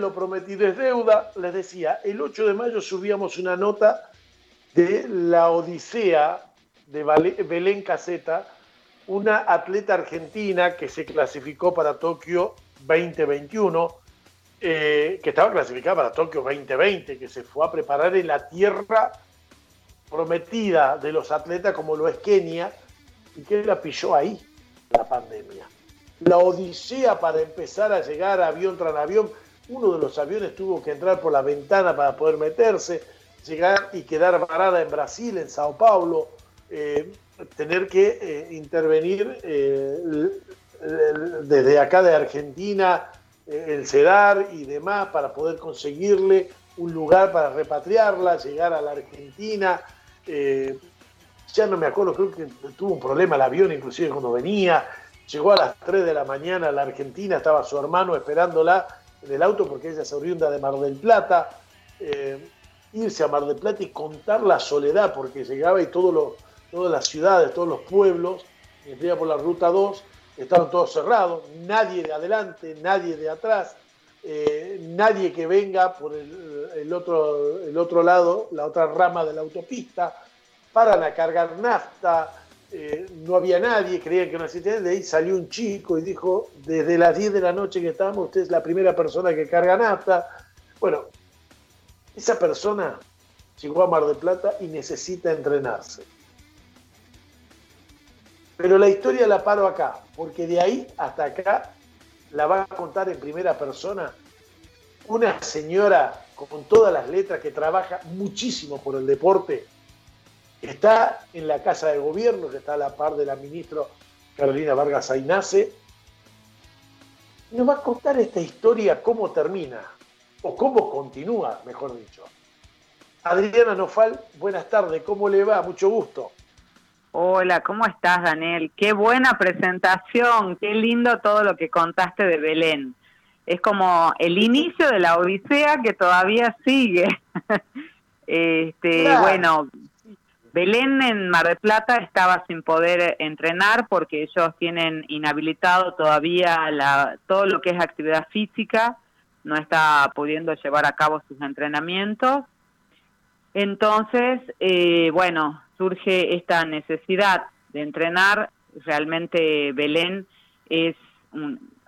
lo prometido es deuda, les decía, el 8 de mayo subíamos una nota de la Odisea de Belén Caseta, una atleta argentina que se clasificó para Tokio 2021, eh, que estaba clasificada para Tokio 2020, que se fue a preparar en la tierra prometida de los atletas como lo es Kenia, y que la pilló ahí, la pandemia. La odisea para empezar a llegar avión tras avión, uno de los aviones tuvo que entrar por la ventana para poder meterse, llegar y quedar varada en Brasil, en Sao Paulo, eh, tener que eh, intervenir eh, desde acá de Argentina, el CEDAR y demás, para poder conseguirle un lugar para repatriarla, llegar a la Argentina. ya no me acuerdo, creo que tuvo un problema el avión, inclusive cuando venía. Llegó a las 3 de la mañana a la Argentina, estaba su hermano esperándola en el auto porque ella es oriunda de Mar del Plata. irse a Mar del Plata y contar la soledad, porque llegaba y todo lo, todas las ciudades, todos los pueblos, venía por la ruta 2, estaban todos cerrados, nadie de adelante, nadie de atrás, eh, nadie que venga por el, otro, el otro lado, la otra rama de la autopista, paran a cargar nafta, eh, no había nadie, creían que no existía, de ahí salió un chico y dijo, desde las 10 de la noche que estamos, usted es la primera persona que carga nafta. Bueno, esa persona llegó a Mar del Plata y necesita entrenarse. Pero la historia la paro acá, porque de ahí hasta acá la va a contar en primera persona una señora con todas las letras que trabaja muchísimo por el deporte, está en la Casa de Gobierno, que está a la par de la ministra Carolina Vargas Ainace, nos va a contar esta historia cómo termina, o cómo continúa, mejor dicho. Adriana Nofal, buenas tardes, ¿cómo le va? Mucho gusto. Hola, ¿cómo estás, Daniel? Qué buena presentación, qué lindo todo lo que contaste de Belén. Es como el inicio de la Odisea que todavía sigue. este, bueno, Belén en Mar del Plata estaba sin poder entrenar porque ellos tienen inhabilitado todavía la, todo lo que es actividad física, no está pudiendo llevar a cabo sus entrenamientos. Entonces, eh, bueno, surge esta necesidad de entrenar. Realmente Belén es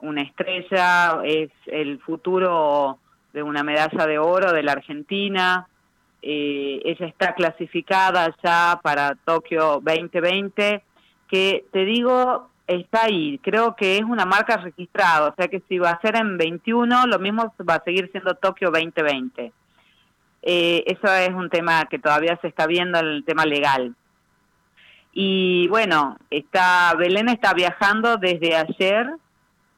una estrella, es el futuro de una medalla de oro de la Argentina. Eh, ella está clasificada ya para Tokio 2020, que te digo, está ahí. Creo que es una marca registrada, o sea que si va a ser en 21, lo mismo va a seguir siendo Tokio 2020. Eh, eso es un tema que todavía se está viendo, el tema legal. Y bueno, está Belén está viajando desde ayer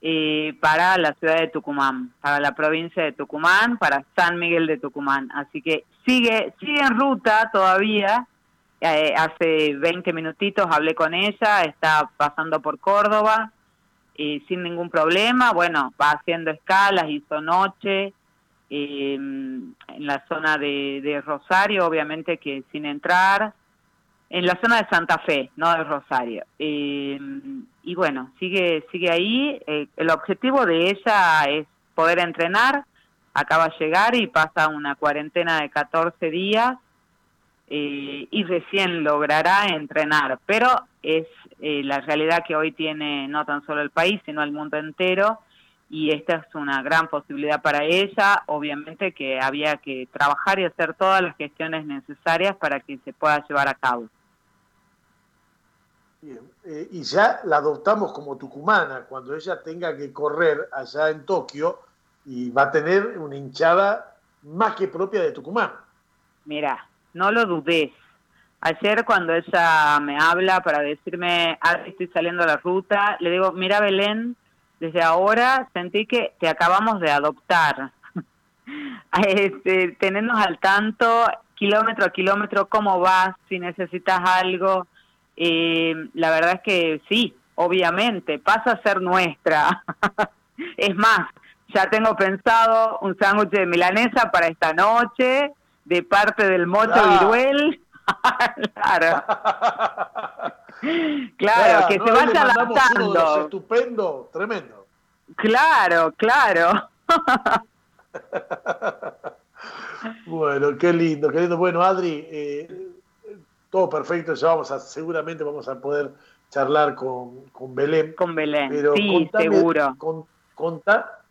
eh, para la ciudad de Tucumán, para la provincia de Tucumán, para San Miguel de Tucumán. Así que sigue, sigue en ruta todavía. Eh, hace 20 minutitos hablé con ella, está pasando por Córdoba y sin ningún problema. Bueno, va haciendo escalas, hizo noche, en la zona de, Rosario, obviamente que sin entrar, en la zona de Santa Fe, no de Rosario. y bueno, sigue, sigue ahí. Eh, el objetivo de ella es poder entrenar. Acaba de llegar y pasa una cuarentena de 14 días eh, y recién logrará entrenar. Pero es eh, la realidad que hoy tiene no tan solo el país, sino el mundo entero y esta es una gran posibilidad para ella. Obviamente que había que trabajar y hacer todas las gestiones necesarias para que se pueda llevar a cabo. Bien, eh, y ya la adoptamos como tucumana, cuando ella tenga que correr allá en Tokio y va a tener una hinchada más que propia de Tucumán. Mira, no lo dudes. Ayer cuando ella me habla para decirme, ah, estoy saliendo a la ruta, le digo, mira Belén, desde ahora sentí que te acabamos de adoptar. este, tenernos al tanto, kilómetro a kilómetro, cómo vas, si necesitas algo. Eh, la verdad es que sí, obviamente, pasa a ser nuestra. es más, ya tengo pensado un sándwich de milanesa para esta noche, de parte del Mocho Viruel. claro. Claro, que se vaya adaptando. estupendo, tremendo. Claro, claro. bueno, qué lindo, qué lindo. Bueno, Adri, eh, todo perfecto, ya vamos a, seguramente vamos a poder charlar con, con Belén. Con Belén, sí, seguro.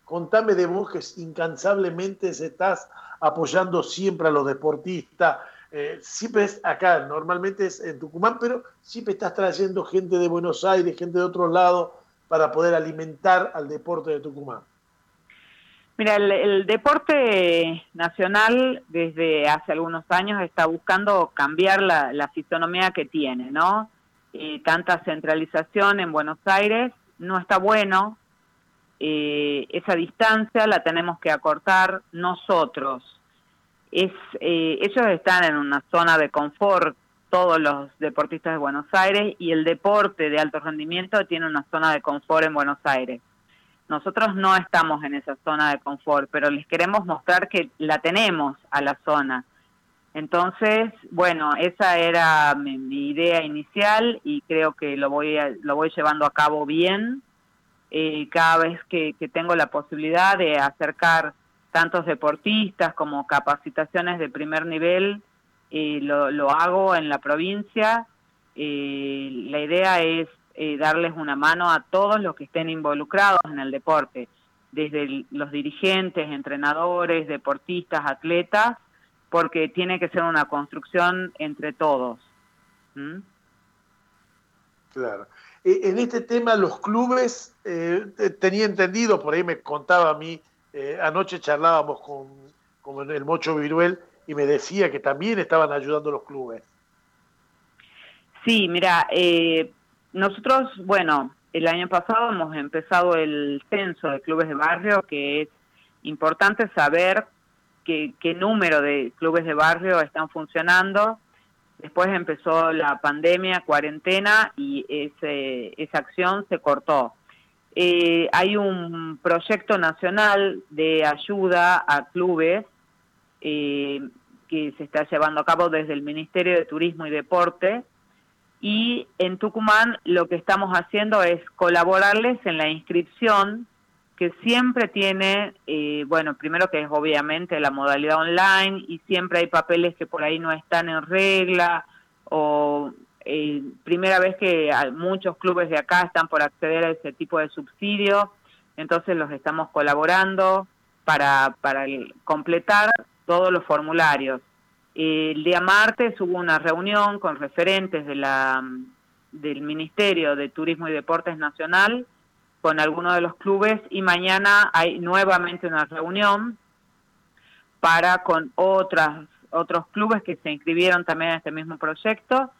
Contame de vos que incansablemente se estás apoyando siempre a los deportistas. Eh, siempre es acá, normalmente es en Tucumán, pero siempre estás trayendo gente de Buenos Aires, gente de otros lados, para poder alimentar al deporte de Tucumán. Mira, el, deporte nacional desde hace algunos años está buscando cambiar la, fisonomía que tiene, ¿no? Eh, tanta centralización en Buenos Aires no está bueno. Eh, esa distancia la tenemos que acortar nosotros. Es, eh, ellos están en una zona de confort, todos los deportistas de Buenos Aires, y el deporte de alto rendimiento tiene una zona de confort en Buenos Aires nosotros no estamos en esa zona de confort, pero les queremos mostrar que la tenemos a la zona. Entonces, bueno, esa era mi, idea inicial y creo que lo voy, lo voy llevando a cabo bien. Eh, cada vez que, tengo la posibilidad de acercar tantos deportistas como capacitaciones de primer nivel, eh, lo, lo, hago en la provincia. Eh, la idea es eh, darles una mano a todos los que estén involucrados en el deporte, desde los dirigentes, entrenadores, deportistas, atletas, porque tiene que ser una construcción entre todos. ¿Mm? Claro. E, en este tema, los clubes, eh, tenía entendido, por ahí me contaba a mí, eh, anoche charlábamos con, con el Mocho Viruel y me decía que también estaban ayudando los clubes. Sí, mira, eh, nosotros, bueno, el año pasado hemos empezado el censo de clubes de barrio, que es importante saber qué, número de clubes de barrio están funcionando. Después empezó la pandemia, cuarentena, y ese, esa acción se cortó. Eh, hay un proyecto nacional de ayuda a clubes eh, que se está llevando a cabo desde el Ministerio de Turismo y Deporte, y en Tucumán lo que estamos haciendo es colaborarles en la inscripción que siempre tiene, eh, bueno, primero que es obviamente la modalidad online y siempre hay papeles que por ahí no están en regla o eh, primera vez que muchos clubes de acá están por acceder a ese tipo de subsidio, entonces los estamos colaborando para, para completar todos los formularios. El día martes hubo una reunión con referentes de la, del Ministerio de Turismo y Deportes Nacional con algunos de los clubes y mañana hay nuevamente una reunión para con otras otros clubes que se inscribieron también en este mismo proyecto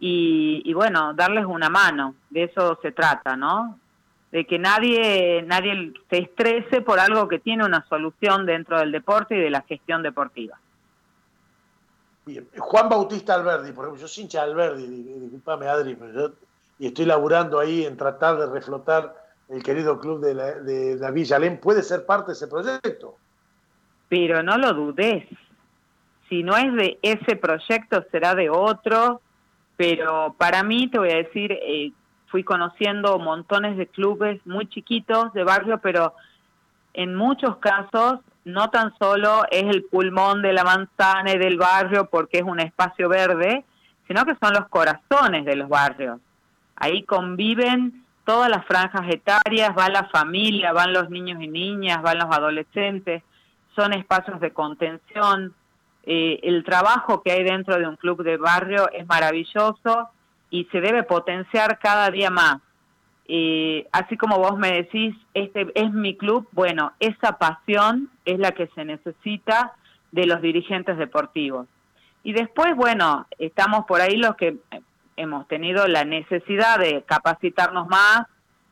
y, y, bueno, darles una mano, de eso se trata, ¿no? De que nadie, nadie se estrese por algo que tiene una solución dentro del deporte y de la gestión deportiva. Juan Bautista Alberdi, por ejemplo, yo soy hincha Alberdi, disculpame Adri, pero yo, y estoy laburando ahí en tratar de reflotar el querido club de la, de la Villa Alén, ¿puede ser parte de ese proyecto? Pero no lo dudes, si no es de ese proyecto será de otro, pero para mí te voy a decir, eh, fui conociendo montones de clubes muy chiquitos de barrio, pero en muchos casos no tan solo es el pulmón de la manzana y del barrio porque es un espacio verde, sino que son los corazones de los barrios. Ahí conviven todas las franjas etarias, va la familia, van los niños y niñas, van los adolescentes, son espacios de contención. Eh, el trabajo que hay dentro de un club de barrio es maravilloso y se debe potenciar cada día más. Eh, así como vos me decís, este es mi club, bueno, esa pasión es la que se necesita de los dirigentes deportivos. Y después, bueno, estamos por ahí los que hemos tenido la necesidad de capacitarnos más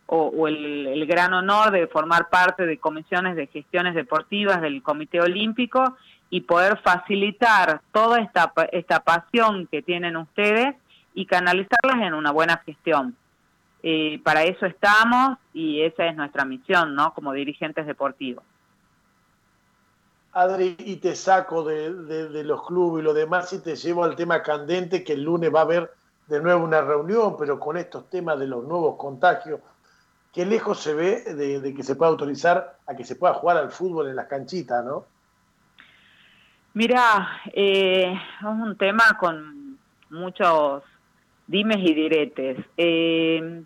o, el, gran honor de formar parte de comisiones de gestiones deportivas del Comité Olímpico y poder facilitar toda esta, esta pasión que tienen ustedes y canalizarlas en una buena gestión. Eh, para eso estamos y esa es nuestra misión, ¿no? Como dirigentes deportivos. Adri, y te saco de, los clubes y lo demás y te llevo al tema candente que el lunes va a haber de nuevo una reunión, pero con estos temas de los nuevos contagios. qué lejos se ve de, que se pueda autorizar a que se pueda jugar al fútbol en las canchitas, ¿no? Mira, eh, es un tema con muchos dimes y diretes. Eh,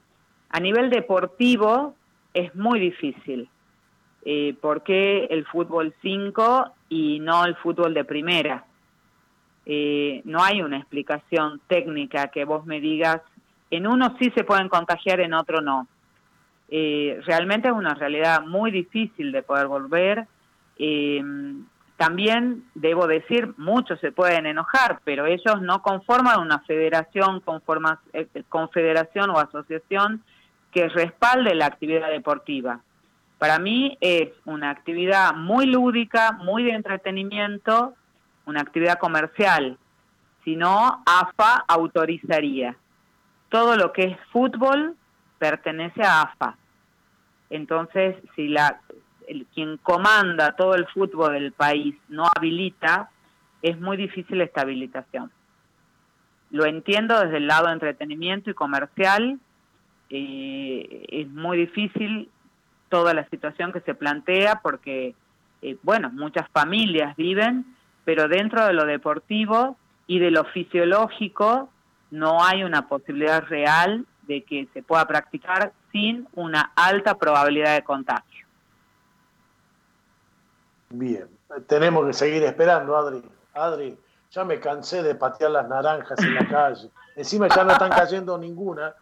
a nivel deportivo es muy difícil. Eh, ¿Por qué el fútbol 5 y no el fútbol de primera? Eh, no hay una explicación técnica que vos me digas, en uno sí se pueden contagiar, en otro no. Eh, realmente es una realidad muy difícil de poder volver. Eh, también debo decir, muchos se pueden enojar, pero ellos no conforman una federación, conforma, confederación o asociación que respalde la actividad deportiva. Para mí es una actividad muy lúdica, muy de entretenimiento, una actividad comercial, si no, AFA autorizaría. Todo lo que es fútbol pertenece a AFA. Entonces, si la quien comanda todo el fútbol del país no habilita, es muy difícil esta habilitación. Lo entiendo desde el lado entretenimiento y comercial, eh, es muy difícil toda la situación que se plantea porque, eh, bueno, muchas familias viven pero dentro de lo deportivo y de lo fisiológico no hay una posibilidad real de que se pueda practicar sin una alta probabilidad de contagio. Bien, tenemos que seguir esperando, Adri. Adri, ya me cansé de patear las naranjas en la calle. Encima ya no están cayendo ninguna.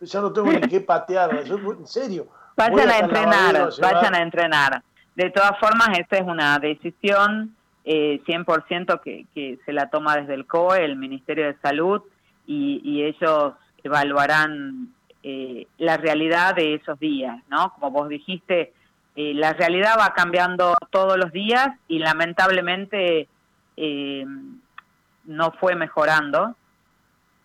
Ya no tengo ni qué patear. en serio. Vayan a entrenar, vayan a entrenar. De todas formas, esta es una decisión eh, 100% que, que se la toma desde el COE, el Ministerio de Salud, y, ellos evaluarán eh, la realidad de esos días, ¿no? Como vos dijiste, eh, la realidad va cambiando todos los días y lamentablemente eh, no fue mejorando.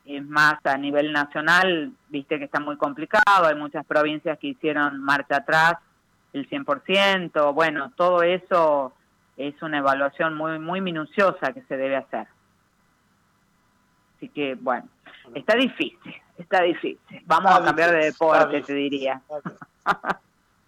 Es más, a nivel nacional, viste que está muy complicado, hay muchas provincias que hicieron marcha atrás el 100%, bueno, todo eso es una evaluación muy, muy minuciosa que se debe hacer. Así que, bueno, está difícil, está difícil. Vamos a cambiar de deporte, te diría.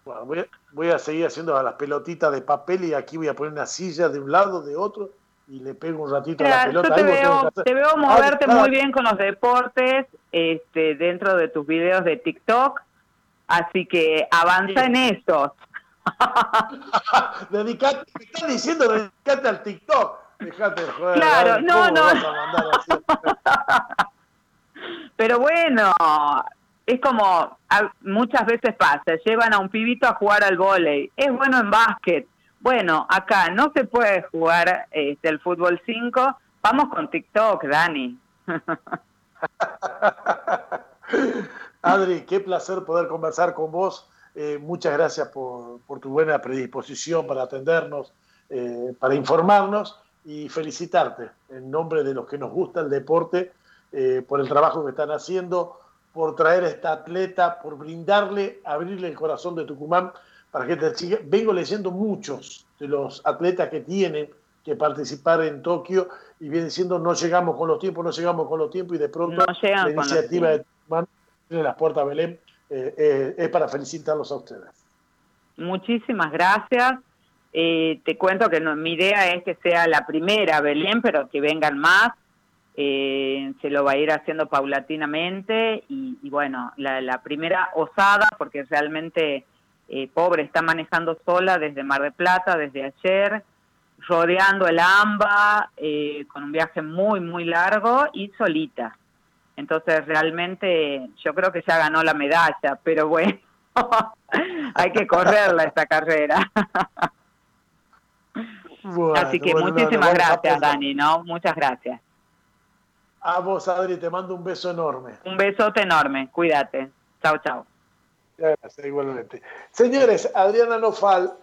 Bueno, voy, a, voy a seguir haciendo las pelotitas de papel y aquí voy a poner una silla de un lado, de otro, y le pego un ratito a la pelota. Yo te, veo, te veo moverte muy bien con los deportes este, dentro de tus videos de TikTok, así que avanza en eso. dedicate, me estás diciendo dedicate al TikTok. Dejate joder. Claro, no, no. Pero bueno, es como muchas veces pasa, llevan a un pibito a jugar al vóley, es bueno en básquet. Bueno, acá no se puede jugar este, el fútbol 5, vamos con TikTok, Dani. Adri, qué placer poder conversar con vos eh, muchas gracias por, tu buena predisposición para atendernos, eh, para informarnos y felicitarte en nombre de los que nos gusta el deporte eh, por el trabajo que están haciendo, por traer a esta atleta, por brindarle, abrirle el corazón de Tucumán para que te siga. Vengo leyendo muchos de los atletas que tienen que participar en Tokio y viene diciendo no llegamos con los tiempos, no llegamos con los tiempos y de pronto la iniciativa de Tucumán tiene las puertas a Belén eh, eh, es para felicitarlos a ustedes. Muchísimas gracias. Eh, te cuento que mi idea es que sea la primera Belén, pero que vengan más. se lo va a ir haciendo paulatinamente y, bueno, la, primera osada, porque realmente pobre está manejando sola desde Mar de Plata, desde ayer, rodeando el AMBA, con un viaje muy, muy largo y solita. Entonces realmente yo creo que ya ganó la medalla, pero bueno, hay que correrla esta carrera. Así que muchísimas gracias, Dani, ¿no? Muchas gracias. A vos, Adri, te mando un beso enorme. Un besote enorme, cuídate. Chao, chao. Gracias, igualmente. Señores, Adriana Nofal,